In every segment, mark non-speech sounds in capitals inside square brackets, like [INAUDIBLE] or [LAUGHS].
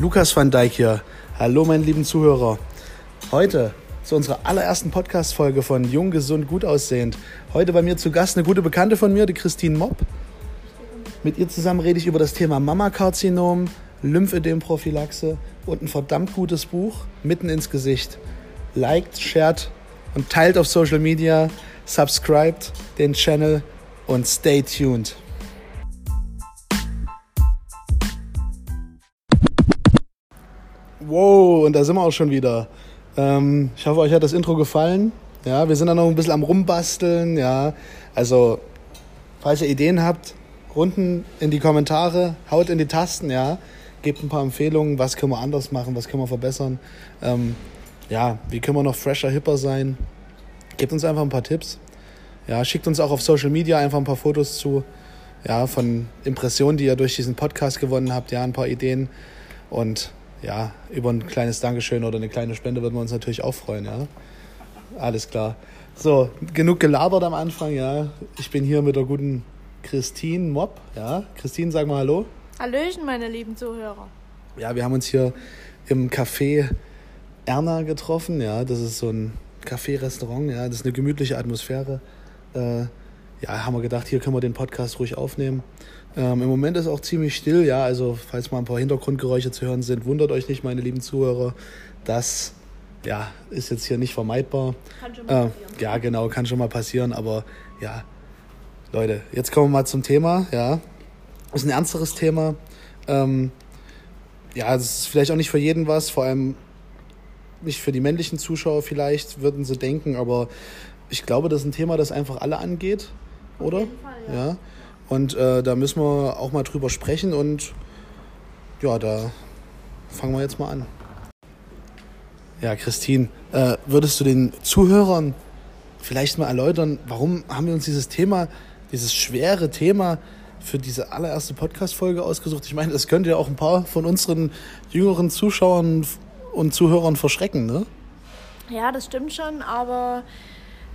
Lukas van Dijk hier. Hallo, meine lieben Zuhörer. Heute zu unserer allerersten Podcast-Folge von Jung, Gesund, Gut aussehend. Heute bei mir zu Gast eine gute Bekannte von mir, die Christine Mopp. Mit ihr zusammen rede ich über das Thema Mammakarzinom, Lymphödem-Prophylaxe und ein verdammt gutes Buch, Mitten ins Gesicht. Liked, shared und teilt auf Social Media, subscribed den Channel und stay tuned. Wow, und da sind wir auch schon wieder. Ähm, ich hoffe, euch hat das Intro gefallen. Ja, wir sind da noch ein bisschen am Rumbasteln. Ja, also, falls ihr Ideen habt, unten in die Kommentare, haut in die Tasten, ja. Gebt ein paar Empfehlungen, was können wir anders machen, was können wir verbessern. Ähm, ja, wie können wir noch fresher, hipper sein. Gebt uns einfach ein paar Tipps. Ja, schickt uns auch auf Social Media einfach ein paar Fotos zu. Ja, von Impressionen, die ihr durch diesen Podcast gewonnen habt. Ja, ein paar Ideen. Und ja, über ein kleines Dankeschön oder eine kleine Spende würden wir uns natürlich auch freuen, ja. Alles klar. So, genug gelabert am Anfang, ja. Ich bin hier mit der guten Christine Mopp, ja. Christine, sag mal Hallo. Hallöchen, meine lieben Zuhörer. Ja, wir haben uns hier im Café Erna getroffen, ja. Das ist so ein Café-Restaurant, ja. Das ist eine gemütliche Atmosphäre. Äh, ja, haben wir gedacht, hier können wir den Podcast ruhig aufnehmen. Ähm, Im Moment ist auch ziemlich still, ja. Also, falls mal ein paar Hintergrundgeräusche zu hören sind, wundert euch nicht, meine lieben Zuhörer. Das ja, ist jetzt hier nicht vermeidbar. Kann schon mal Äh, passieren. ja, genau, kann schon mal passieren, aber ja, Leute, jetzt kommen wir mal zum Thema, ja. Ist ein ernsteres Thema. Ähm, ja, es ist vielleicht auch nicht für jeden was, vor allem nicht für die männlichen Zuschauer vielleicht, würden sie denken, aber ich glaube, das ist ein Thema, das einfach alle angeht, oder? jeden Fall, ja. ja. Und äh, da müssen wir auch mal drüber sprechen und ja, da fangen wir jetzt mal an. Ja, Christine, äh, würdest du den Zuhörern vielleicht mal erläutern, warum haben wir uns dieses Thema, dieses schwere Thema für diese allererste Podcast-Folge ausgesucht? Ich meine, das könnte ja auch ein paar von unseren jüngeren Zuschauern und Zuhörern verschrecken, ne? Ja, das stimmt schon, aber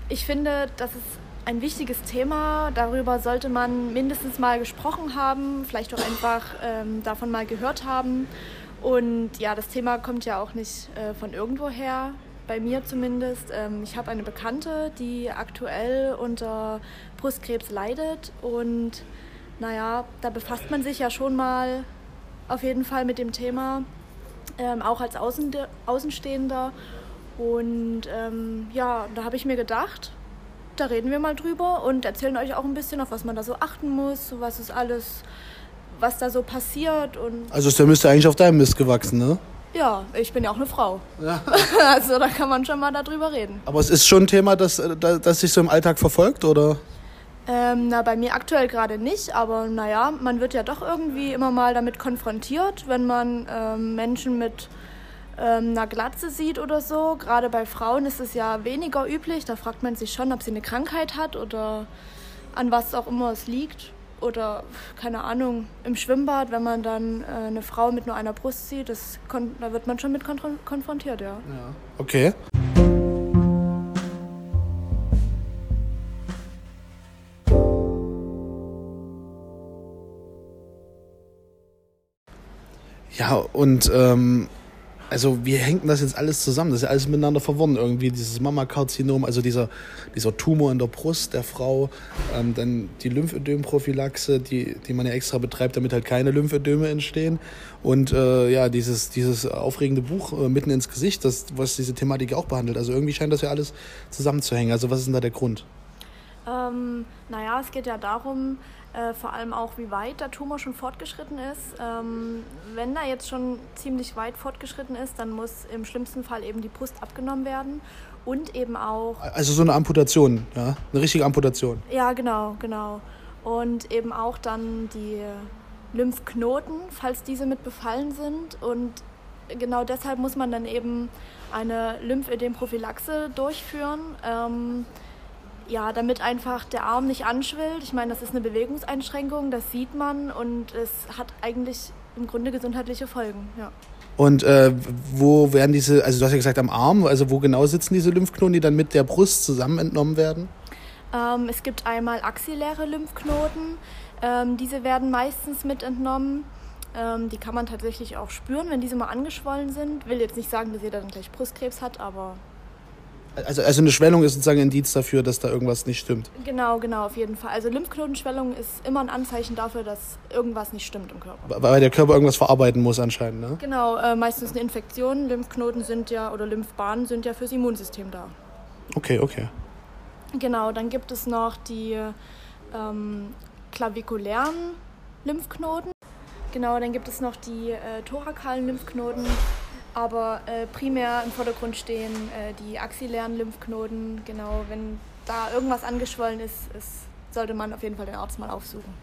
ich finde, das ist ein wichtiges Thema. Darüber sollte man mindestens mal gesprochen haben, vielleicht auch einfach ähm, davon mal gehört haben. Und ja, das Thema kommt ja auch nicht äh, von irgendwoher, bei mir zumindest. Ähm, ich habe eine Bekannte, die aktuell unter Brustkrebs leidet und naja, da befasst man sich ja schon mal auf jeden Fall mit dem Thema, ähm, auch als Außende Außenstehender. Und ähm, ja, da habe ich mir gedacht, da reden wir mal drüber und erzählen euch auch ein bisschen, auf was man da so achten muss, was ist alles, was da so passiert. Und Also der müsste eigentlich auf deinem Mist gewachsen, ne? ja, ich bin ja auch eine Frau. Ja. [LAUGHS] Also da kann man schon mal darüber reden. Aber es ist schon ein Thema, das, das, das sich so im Alltag verfolgt, oder? Ähm, na, bei mir aktuell gerade nicht, aber naja, man wird ja doch irgendwie immer mal damit konfrontiert, wenn man ähm, Menschen mit ähm, einer Glatze sieht oder so. Gerade bei Frauen ist es ja weniger üblich. Da fragt man sich schon, ob sie eine Krankheit hat oder an was auch immer es liegt. Oder, keine Ahnung, im Schwimmbad, wenn man dann äh, eine Frau mit nur einer Brust sieht, das da wird man schon mit konfron- konfrontiert, ja. Okay. Ja, und ähm, also wie hängt denn das jetzt alles zusammen? Das ist ja alles miteinander verworren irgendwie. Dieses Mammakarzinom, also dieser, dieser Tumor in der Brust der Frau, ähm, dann die Lymphödem-Prophylaxe, die, die man ja extra betreibt, damit halt keine Lymphödeme entstehen. Und äh, ja, dieses, dieses aufregende Buch äh, mitten ins Gesicht, das, was diese Thematik auch behandelt. Also irgendwie scheint das ja alles zusammenzuhängen. Also was ist denn da der Grund? Ähm, naja, es geht ja darum, äh, vor allem auch, wie weit der Tumor schon fortgeschritten ist. Ähm, wenn er jetzt schon ziemlich weit fortgeschritten ist, dann muss im schlimmsten Fall eben die Brust abgenommen werden und eben auch, Also so eine Amputation, ja, eine richtige Amputation. ja genau, genau, und eben auch dann die Lymphknoten, falls diese mit befallen sind und genau deshalb muss man dann eben eine Lymphödem-Prophylaxe durchführen. Ähm, ja, damit einfach der Arm nicht anschwillt. Ich meine, das ist eine Bewegungseinschränkung, das sieht man und es hat eigentlich im Grunde gesundheitliche Folgen. Ja. Und äh, wo werden diese, also du hast ja gesagt am Arm, also wo genau sitzen diese Lymphknoten, die dann mit der Brust zusammen entnommen werden? Ähm, es gibt einmal axilläre Lymphknoten, ähm, diese werden meistens mit entnommen. Ähm, die kann man tatsächlich auch spüren, wenn diese mal angeschwollen sind. Will jetzt nicht sagen, dass jeder dann gleich Brustkrebs hat, aber also, also eine Schwellung ist sozusagen ein Indiz dafür, dass da irgendwas nicht stimmt. Genau, genau, auf jeden Fall. Also Lymphknotenschwellung ist immer ein Anzeichen dafür, dass irgendwas nicht stimmt im Körper. Weil der Körper irgendwas verarbeiten muss anscheinend, ne? Genau, äh, meistens eine Infektion. Lymphknoten sind ja, oder Lymphbahnen sind ja fürs Immunsystem da. Okay, okay. Genau, dann gibt es noch die ähm, klavikulären Lymphknoten. Genau, dann gibt es noch die äh, thorakalen Lymphknoten aber äh, primär im Vordergrund stehen äh, die axillären Lymphknoten. Genau, wenn da irgendwas angeschwollen ist, ist, sollte man auf jeden Fall den Arzt mal aufsuchen.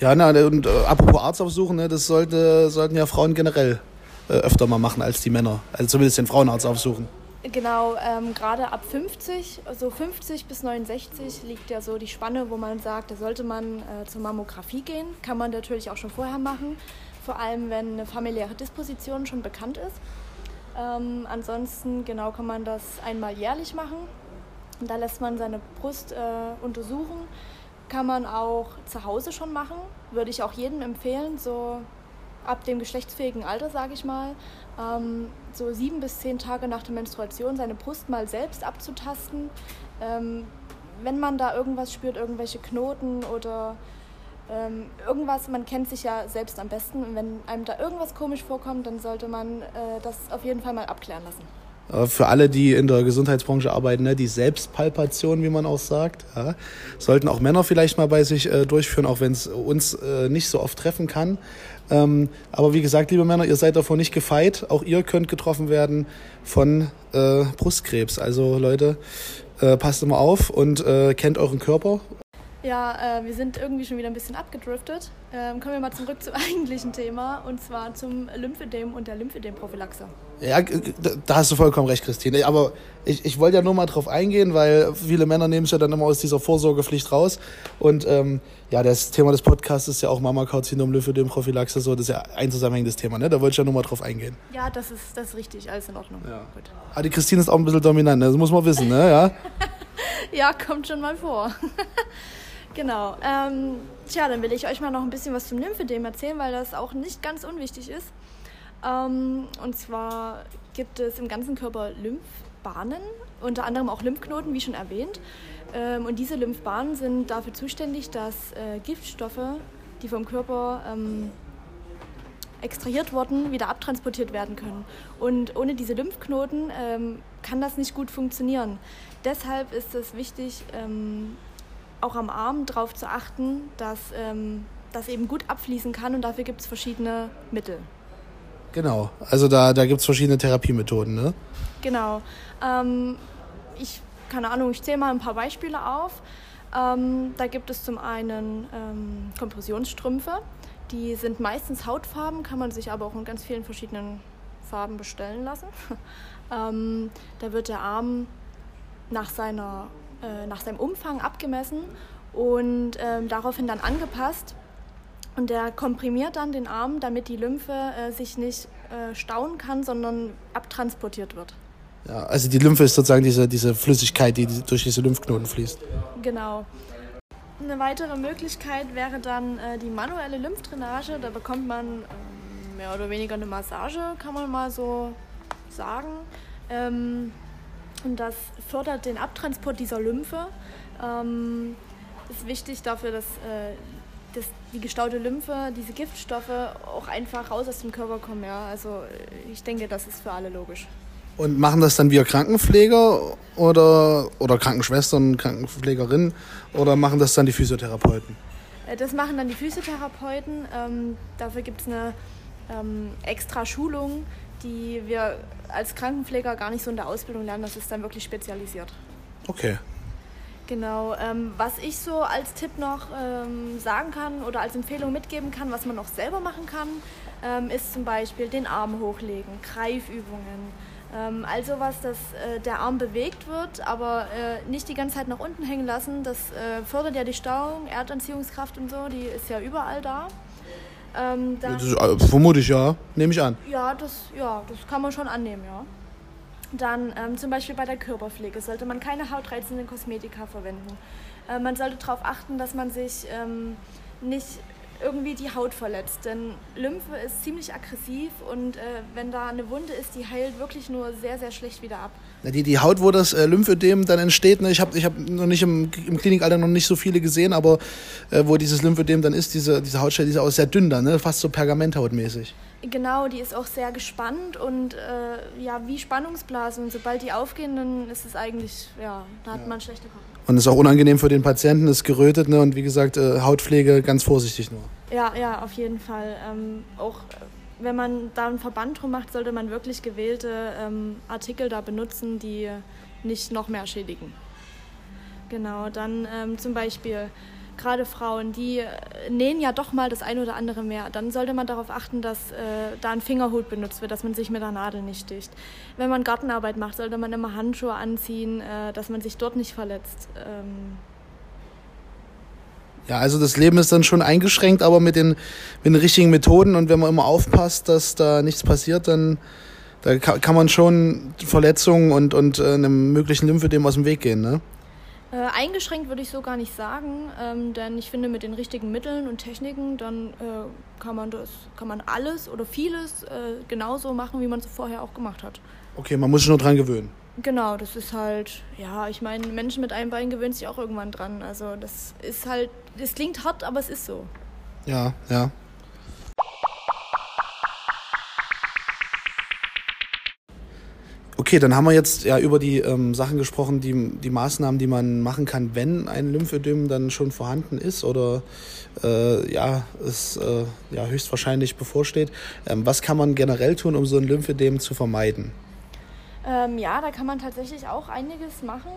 Ja, na, und äh, apropos Arzt aufsuchen, ne, das sollte, sollten ja Frauen generell äh, öfter mal machen als die Männer. Also zumindest den Frauenarzt aufsuchen. Genau, ähm, gerade ab 50, also 50 bis 69 liegt ja so die Spanne, wo man sagt, da sollte man äh, zur Mammographie gehen. Kann man natürlich auch schon vorher machen, vor allem wenn eine familiäre Disposition schon bekannt ist. Ähm, ansonsten genau kann man das einmal jährlich machen. Da lässt man seine Brust äh, untersuchen. Kann man auch zu Hause schon machen. Würde ich auch jedem empfehlen, so ab dem geschlechtsfähigen Alter, sage ich mal, ähm, so sieben bis zehn Tage nach der Menstruation seine Brust mal selbst abzutasten. Ähm, wenn man da irgendwas spürt, irgendwelche Knoten oder ähm, irgendwas, man kennt sich ja selbst am besten und wenn einem da irgendwas komisch vorkommt, dann sollte man äh, das auf jeden Fall mal abklären lassen. Für alle, die in der Gesundheitsbranche arbeiten, ne, die Selbstpalpation, wie man auch sagt, ja, sollten auch Männer vielleicht mal bei sich äh, durchführen, auch wenn es uns äh, nicht so oft treffen kann. Ähm, aber wie gesagt, liebe Männer, ihr seid davor nicht gefeit. Auch ihr könnt getroffen werden von äh, Brustkrebs. Also Leute, passt immer auf und kennt euren Körper ja, äh, wir sind irgendwie schon wieder ein bisschen abgedriftet. Ähm, kommen wir mal zurück zum [LAUGHS] eigentlichen Thema und zwar zum Lymphedem und der Lymphedem-Prophylaxe. Ja, da hast du vollkommen recht, Christine. Aber ich, ich wollte ja nur mal drauf eingehen, weil viele Männer nehmen es ja dann immer aus dieser Vorsorgepflicht raus. Und ähm, ja, das Thema des Podcasts ist ja auch Mama-Kaut-Syndrom, Lymphedem-Prophylaxe, so. Das ist ja ein zusammenhängendes Thema, ne? Da wollte ich ja nur mal drauf eingehen. Ja, das ist, das ist richtig, alles in Ordnung. Ja. Gut. Aber ah, die Christine ist auch ein bisschen dominant, ne? das muss man wissen, ne? Ja, [LAUGHS] ja kommt schon mal vor. [LAUGHS] Genau. Ähm, tja, dann will ich euch mal noch ein bisschen was zum Lymphedem erzählen, weil das auch nicht ganz unwichtig ist. Ähm, und zwar gibt es im ganzen Körper Lymphbahnen, unter anderem auch Lymphknoten, wie schon erwähnt. Ähm, und diese Lymphbahnen sind dafür zuständig, dass äh, Giftstoffe, die vom Körper ähm, extrahiert wurden, wieder abtransportiert werden können. Und ohne diese Lymphknoten ähm, kann das nicht gut funktionieren. Deshalb ist es wichtig, ähm, auch am Arm darauf zu achten, dass ähm, das eben gut abfließen kann und dafür gibt es verschiedene Mittel. Genau, also da, da gibt es verschiedene Therapiemethoden, ne? Genau. Ähm, ich, keine Ahnung, ich zähle mal ein paar Beispiele auf. Ähm, da gibt es zum einen ähm, Kompressionsstrümpfe, die sind meistens hautfarben, kann man sich aber auch in ganz vielen verschiedenen Farben bestellen lassen. [LAUGHS] ähm, da wird der Arm nach seiner äh, nach seinem Umfang abgemessen und ähm, daraufhin dann angepasst. Und der komprimiert dann den Arm, damit die Lymphe äh, sich nicht äh, stauen kann, sondern abtransportiert wird. Ja, also die Lymphe ist sozusagen diese, diese Flüssigkeit, die durch diese Lymphknoten fließt. Genau. Eine weitere Möglichkeit wäre dann äh, die manuelle Lymphdrainage. Da bekommt man ähm, mehr oder weniger eine Massage, kann man mal so sagen. Ähm, und das fördert den Abtransport dieser Lymphe. Ähm, ist wichtig dafür, dass, äh, dass die gestaute Lymphe, diese Giftstoffe auch einfach raus aus dem Körper kommen. Ja? Also ich denke, das ist für alle logisch. Und machen das dann wir Krankenpfleger oder, oder Krankenschwestern, Krankenpflegerinnen oder machen das dann die Physiotherapeuten? Äh, das machen dann die Physiotherapeuten. Ähm, dafür gibt es eine ähm, extra Schulung, die wir als Krankenpfleger gar nicht so in der Ausbildung lernen. Das ist dann wirklich spezialisiert. Okay. Genau. Ähm, was ich so als Tipp noch ähm, sagen kann oder als Empfehlung mitgeben kann, was man noch selber machen kann, ähm, ist zum Beispiel den Arm hochlegen, Greifübungen. Ähm, also was, dass äh, der Arm bewegt wird, aber äh, nicht die ganze Zeit nach unten hängen lassen. Das äh, fördert ja die Stauung, Erdanziehungskraft und so, die ist ja überall da. Ähm, dann, das ist, äh, vermute ich ja, nehme ich an. Ja das, ja, das kann man schon annehmen, ja. Dann ähm, zum Beispiel bei der Körperpflege sollte man keine hautreizenden Kosmetika verwenden. Äh, man sollte darauf achten, dass man sich ähm, nicht irgendwie die Haut verletzt. Denn Lymphe ist ziemlich aggressiv und äh, wenn da eine Wunde ist, die heilt wirklich nur sehr, sehr schlecht wieder ab. Die, die Haut, wo das äh, Lymphödem dann entsteht, ne? ich habe ich hab noch nicht im, im Klinikalter noch nicht so viele gesehen, aber äh, wo dieses Lymphödem dann ist, diese, diese Hautstelle, die ist auch sehr dünn dann, ne? fast so pergamenthautmäßig. Genau, die ist auch sehr gespannt und äh, ja, wie Spannungsblasen. Sobald die aufgehen, dann ist es eigentlich, ja, da hat ja. man schlechte Haut. Und ist auch unangenehm für den Patienten, ist gerötet, ne? Und wie gesagt, äh, Hautpflege ganz vorsichtig nur. Ja, ja, auf jeden Fall. Ähm, auch wenn man da einen Verband drum macht, sollte man wirklich gewählte ähm, Artikel da benutzen, die nicht noch mehr schädigen. Genau, dann ähm, zum Beispiel gerade Frauen, die äh, nähen ja doch mal das ein oder andere mehr. Dann sollte man darauf achten, dass äh, da ein Fingerhut benutzt wird, dass man sich mit der Nadel nicht sticht. Wenn man Gartenarbeit macht, sollte man immer Handschuhe anziehen, äh, dass man sich dort nicht verletzt. Ähm, ja, also das Leben ist dann schon eingeschränkt, aber mit den, mit den richtigen Methoden und wenn man immer aufpasst, dass da nichts passiert, dann da kann man schon Verletzungen und, und äh, einem möglichen Lymphödem aus dem Weg gehen, ne? Äh, eingeschränkt würde ich so gar nicht sagen, ähm, denn ich finde, mit den richtigen Mitteln und Techniken, dann äh, kann man das, kann man alles oder vieles äh, genauso machen, wie man es vorher auch gemacht hat. Okay, man muss sich nur dran gewöhnen. Genau, das ist halt, ja, ich meine, Menschen mit einem Bein gewöhnen sich auch irgendwann dran. Also das ist halt, es klingt hart, aber es ist so. Ja, ja. Okay, dann haben wir jetzt ja über die ähm, Sachen gesprochen, die, die Maßnahmen, die man machen kann, wenn ein Lymphödem dann schon vorhanden ist oder äh, ja, es äh, ja, höchstwahrscheinlich bevorsteht. Ähm, was kann man generell tun, um so ein Lymphödem zu vermeiden? Ähm, ja, da kann man tatsächlich auch einiges machen.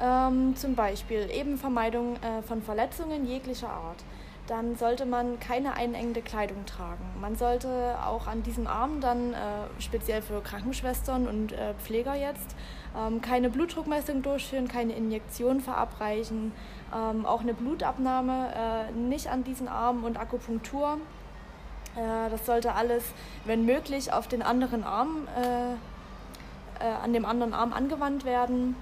Ähm, zum Beispiel eben Vermeidung äh, von Verletzungen jeglicher Art. Dann sollte man keine einengende Kleidung tragen. Man sollte auch an diesem Arm dann, äh, speziell für Krankenschwestern und äh, Pfleger jetzt, ähm, keine Blutdruckmessung durchführen, keine Injektion verabreichen, ähm, auch eine Blutabnahme äh, nicht an diesen Arm und Akupunktur. Äh, das sollte alles, wenn möglich, auf den anderen Arm äh, äh, an dem anderen Arm angewandt werden.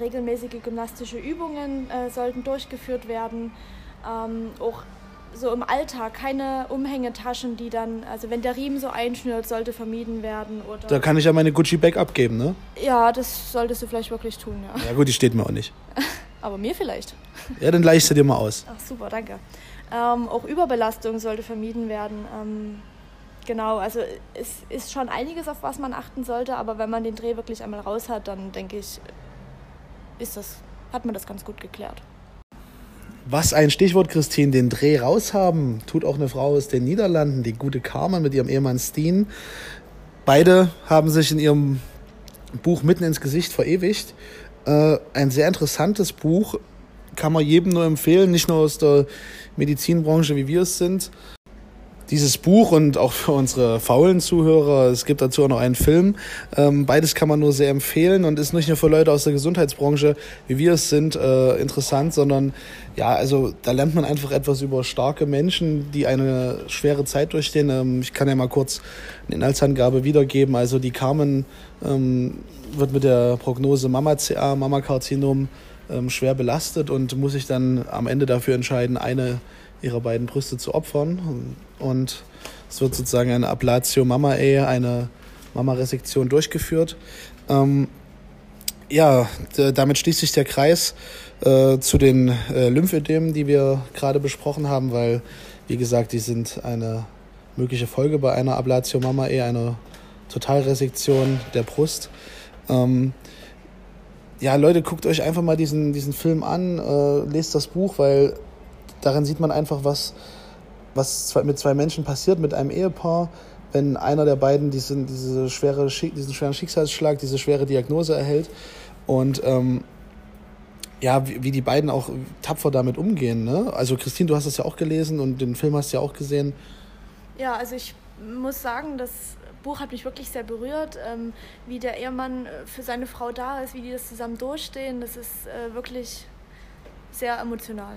Regelmäßige gymnastische Übungen sollten durchgeführt werden. Ähm, auch so im Alltag keine Umhängetaschen, die dann, also wenn der Riemen so einschnürt, sollte vermieden werden. Oder da kann ich ja meine Gucci-Bag abgeben, ne? Ja, das solltest du vielleicht wirklich tun, ja. Ja gut, die steht mir auch nicht. [LAUGHS] Aber mir vielleicht. [LAUGHS] Ja, dann leih ich sie dir mal aus. Ach super, danke. Ähm, auch Überbelastung sollte vermieden werden. Ähm, Genau, also es ist schon einiges, auf was man achten sollte, aber wenn man den Dreh wirklich einmal raus hat, dann denke ich, ist das, hat man das ganz gut geklärt. Was ein Stichwort, Christine, den Dreh raus haben, tut auch eine Frau aus den Niederlanden, die gute Carmen mit ihrem Ehemann Steen. Beide haben sich in ihrem Buch mitten ins Gesicht verewigt. Äh, ein sehr interessantes Buch, kann man jedem nur empfehlen, nicht nur aus der Medizinbranche, wie wir es sind dieses Buch und auch für unsere faulen Zuhörer, es gibt dazu auch noch einen Film. Ähm, beides kann man nur sehr empfehlen und ist nicht nur für Leute aus der Gesundheitsbranche, wie wir es sind, äh, interessant, sondern ja, also da lernt man einfach etwas über starke Menschen, die eine schwere Zeit durchstehen. Ähm, ich kann ja mal kurz eine Inhaltsangabe wiedergeben. Also die Carmen ähm, wird mit der Prognose Mama-CA, Mama-Karzinom ähm, schwer belastet und muss sich dann am Ende dafür entscheiden, eine ihrer beiden Brüste zu opfern. Und es wird sozusagen eine Ablatio Mama-Ehe, eine Mama-Resektion durchgeführt. Ähm, ja, damit schließt sich der Kreis äh, zu den äh, Lymphödemen, die wir gerade besprochen haben, weil, wie gesagt, die sind eine mögliche Folge bei einer Ablatio Mama-Ehe, einer Totalresektion der Brust. Ähm, ja, Leute, guckt euch einfach mal diesen, diesen Film an, äh, lest das Buch, weil darin sieht man einfach, was, was mit zwei Menschen passiert, mit einem Ehepaar, wenn einer der beiden diesen, diese schwere, diesen schweren Schicksalsschlag, diese schwere Diagnose erhält. Und ähm, ja, wie, wie, die beiden auch tapfer damit umgehen. Ne? Also Christine, du hast das ja auch gelesen und den Film hast du ja auch gesehen. Ja, also ich muss sagen, das Buch hat mich wirklich sehr berührt, ähm, wie der Ehemann äh, für seine Frau da ist, wie die das zusammen durchstehen. Das ist äh, wirklich sehr emotional.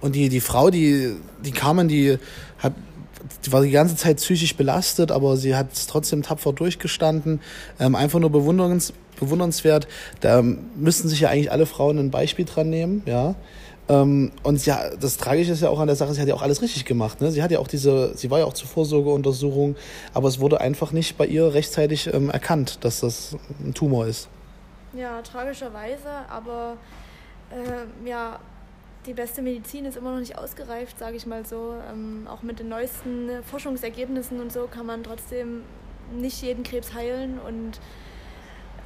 Und die, die Frau, die, die Carmen, die hat, die war die ganze Zeit psychisch belastet, aber sie hat es trotzdem tapfer durchgestanden. Ähm, einfach nur bewunderns, bewundernswert. Da müssten sich ja eigentlich alle Frauen ein Beispiel dran nehmen, ja. Ähm, und ja, das Tragische ist ja auch an der Sache, sie hat ja auch alles richtig gemacht. Ne? Sie hat ja auch diese, sie war ja auch zur Vorsorgeuntersuchung, aber es wurde einfach nicht bei ihr rechtzeitig ähm, erkannt, dass das ein Tumor ist. Ja, tragischerweise, aber äh, ja, die beste Medizin ist immer noch nicht ausgereift, sage ich mal so. Ähm, auch mit den neuesten Forschungsergebnissen und so kann man trotzdem nicht jeden Krebs heilen und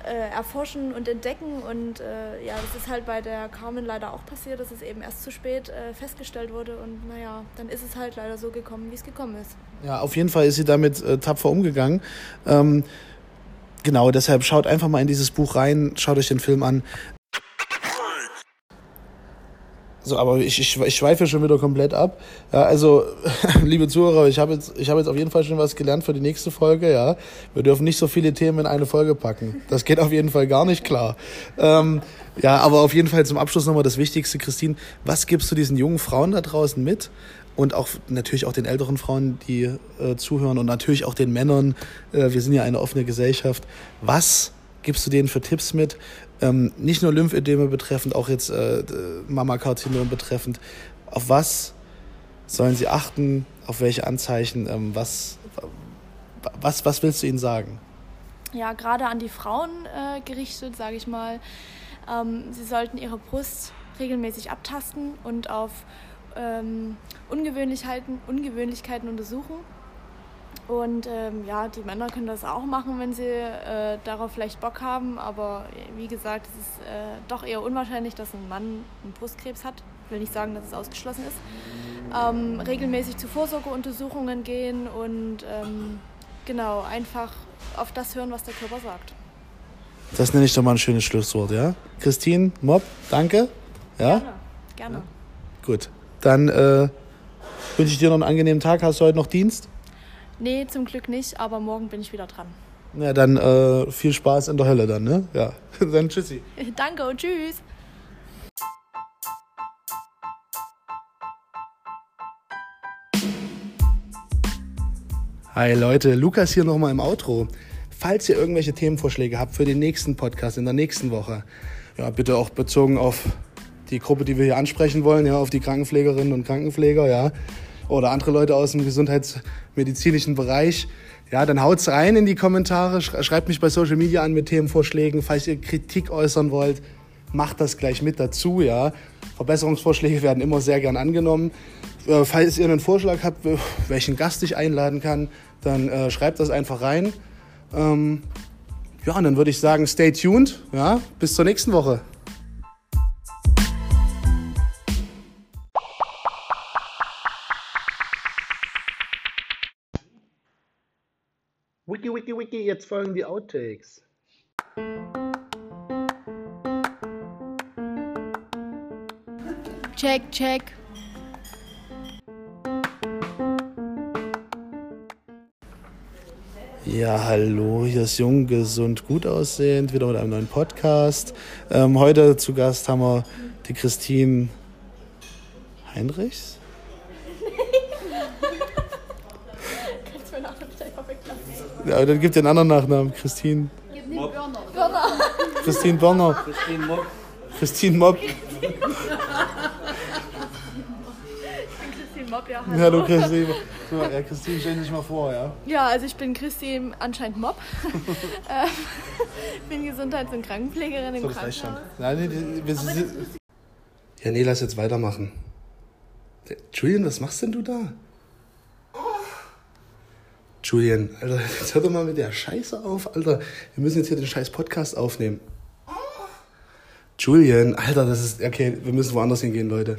äh, erforschen und entdecken. Und äh, ja, das ist halt bei der Carmen leider auch passiert, dass es eben erst zu spät äh, festgestellt wurde. Und naja, dann ist es halt leider so gekommen, wie es gekommen ist. Ja, auf jeden Fall ist sie damit äh, tapfer umgegangen. Ähm, genau, deshalb schaut einfach mal in dieses Buch rein, schaut euch den Film an. So, aber ich, ich, ich schweife schon wieder komplett ab. Ja, also, [LAUGHS] liebe Zuhörer, ich habe jetzt, ich habe jetzt auf jeden Fall schon was gelernt für die nächste Folge. Ja, wir dürfen nicht so viele Themen in eine Folge packen. Das geht auf jeden Fall gar nicht klar. Ähm, ja, aber auf jeden Fall zum Abschluss nochmal das Wichtigste, Christine. Was gibst du diesen jungen Frauen da draußen mit? Und auch natürlich auch den älteren Frauen, die äh, zuhören und natürlich auch den Männern. Äh, wir sind ja eine offene Gesellschaft. Was gibst du denen für Tipps mit? Ähm, nicht nur Lymphödeme betreffend, auch jetzt äh, Mammakarzinom betreffend. Auf was sollen sie achten? Auf welche Anzeichen? Ähm, was, was, was willst du ihnen sagen? Ja, gerade an die Frauen äh, gerichtet, sage ich mal. Ähm, sie sollten ihre Brust regelmäßig abtasten und auf ähm, Ungewöhnlichkeiten, Ungewöhnlichkeiten untersuchen. Und ähm, ja, die Männer können das auch machen, wenn sie äh, darauf vielleicht Bock haben. Aber wie gesagt, es ist äh, doch eher unwahrscheinlich, dass ein Mann einen Brustkrebs hat. Ich will nicht sagen, dass es ausgeschlossen ist. Ähm, regelmäßig zu Vorsorgeuntersuchungen gehen und ähm, genau einfach auf das hören, was der Körper sagt. Das nenne ich doch mal ein schönes Schlusswort, ja? Christine, Mob, danke. Ja? Gerne, gerne. Ja. Gut, dann äh, wünsche ich dir noch einen angenehmen Tag. Hast du heute noch Dienst? Nee, zum Glück nicht, aber morgen bin ich wieder dran. Ja, dann äh, viel Spaß in der Hölle dann, ne? Ja, [LAUGHS] dann tschüssi. [LAUGHS] Danke und tschüss. Hi Leute, Lukas hier nochmal im Outro. Falls ihr irgendwelche Themenvorschläge habt für den nächsten Podcast in der nächsten Woche, ja, bitte auch bezogen auf die Gruppe, die wir hier ansprechen wollen, ja, auf die Krankenpflegerinnen und Krankenpfleger, ja, oder andere Leute aus dem gesundheitsmedizinischen Bereich, ja, dann haut's rein in die Kommentare, schreibt mich bei Social Media an mit Themenvorschlägen, falls ihr Kritik äußern wollt, macht das gleich mit dazu, ja. Verbesserungsvorschläge werden immer sehr gern angenommen. Äh, falls ihr einen Vorschlag habt, welchen Gast ich einladen kann, dann äh, schreibt das einfach rein. Ähm, ja, und dann würde ich sagen, stay tuned, ja, bis zur nächsten Woche. Wiki, wiki, jetzt folgen die Outtakes. Check, check. Ja, hallo, hier ist Jung, Gesund, Gut aussehend, wieder mit einem neuen Podcast. Ähm, heute zu Gast haben wir die Christine Heinrichs. Ja, dann gibt ihr einen anderen Nachnamen. Christine. Mob. Börner. Christine Börner. Christine Mob. Christine Mob. Christine Mob, ja. Hallo, hallo Christine. So, ja, Christine, stell dich mal vor, ja. Ja, also ich bin Christine anscheinend Mob. [LAUGHS] Ähm, [LAUGHS] bin Gesundheits- und Krankenpflegerin im so, Krankenhaus. Schon. Nein, nee, wir sind, ja, nee, lass jetzt weitermachen. Julian, was machst denn du da? Julian, Alter, jetzt hör doch mal mit der Scheiße auf, Alter. Wir müssen jetzt hier den scheiß Podcast aufnehmen. Julian, Alter, das ist. Okay, wir müssen woanders hingehen, Leute.